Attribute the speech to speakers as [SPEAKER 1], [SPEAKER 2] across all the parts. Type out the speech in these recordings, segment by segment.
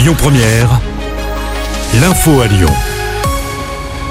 [SPEAKER 1] Lyon Première, l'info à Lyon.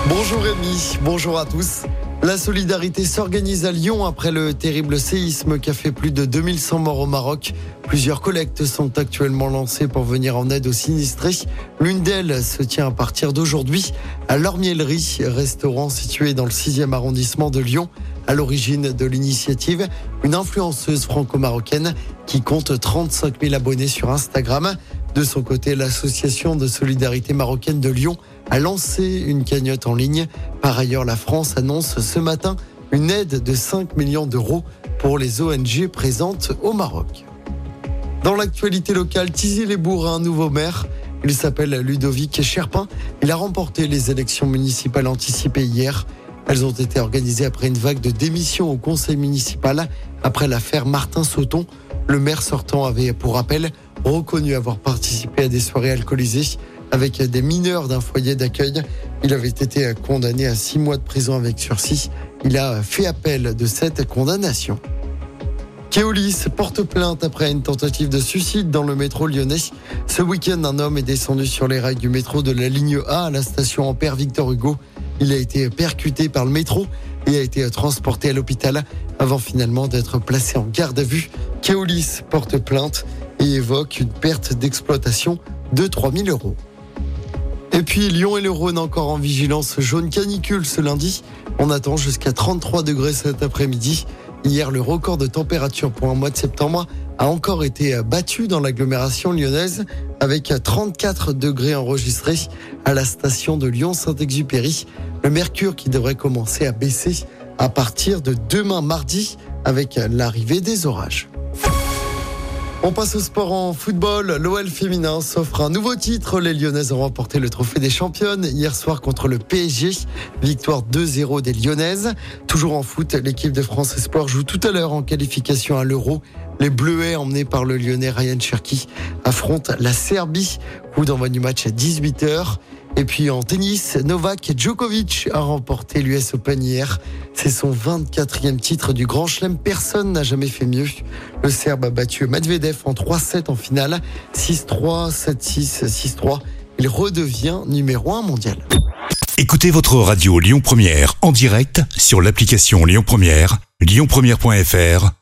[SPEAKER 2] Bonjour Rémi, bonjour à tous. La solidarité s'organise à Lyon après le terrible séisme qui a fait plus de 2100 morts au Maroc. Plusieurs collectes sont actuellement lancées pour venir en aide aux sinistrés. L'une d'elles se tient à partir d'aujourd'hui à l'Ormiellerie, restaurant situé dans le 6e arrondissement de Lyon. À l'origine de l'initiative, une influenceuse franco-marocaine qui compte 35 000 abonnés sur Instagram. De son côté, l'association de solidarité marocaine de Lyon a lancé une cagnotte en ligne. Par ailleurs, la France annonce ce matin une aide de 5 millions d'euros pour les ONG présentes au Maroc. Dans l'actualité locale, Tizy-les-Bourgs a un nouveau maire. Il s'appelle Ludovic Cherpin. Il a remporté les élections municipales anticipées hier. Elles ont été organisées après une vague de démissions au conseil municipal après l'affaire Martin Sauton. Le maire sortant avait, pour rappel, reconnu avoir participé à des soirées alcoolisées avec des mineurs d'un foyer d'accueil. Il avait été condamné à six mois de prison avec sursis. Il a fait appel de cette condamnation. Keolis porte plainte après une tentative de suicide dans le métro lyonnais. Ce week-end, un homme est descendu sur les rails du métro de la ligne A à la station Ampère Victor Hugo. Il a été percuté par le métro et a été transporté à l'hôpital avant finalement d'être placé en garde à vue. Keolis porte plainte et évoque une perte d'exploitation de 3000 euros. Et puis Lyon et le Rhône encore en vigilance jaune canicule ce lundi. On attend jusqu'à 33 degrés cet après-midi. Hier, le record de température pour un mois de septembre a encore été battu dans l'agglomération lyonnaise avec 34 degrés enregistrés à la station de Lyon-Saint-Exupéry. Le mercure qui devrait commencer à baisser à partir de demain mardi avec l'arrivée des orages. On passe au sport en football. L'OL féminin s'offre un nouveau titre. Les Lyonnaises ont remporté le trophée des championnes hier soir contre le PSG. Victoire 2-0 des Lyonnaises. Toujours en foot, l'équipe de France Espoir joue tout à l'heure en qualification à l'Euro. Les Bleuets, emmenés par le Lyonnais Ryan Cherki, affrontent la Serbie. Coup d'envoi du match à 18h. Et puis en tennis, Novak Djokovic a remporté l'US Open hier. C'est son 24e titre du Grand Chelem. Personne n'a jamais fait mieux. Le Serbe a battu Medvedev en 3-7 en finale. 6-3, 7-6, 6-3. Il redevient numéro 1 mondial.
[SPEAKER 1] Écoutez votre radio Lyon Première en direct sur l'application Lyon Première, lyonpremière.fr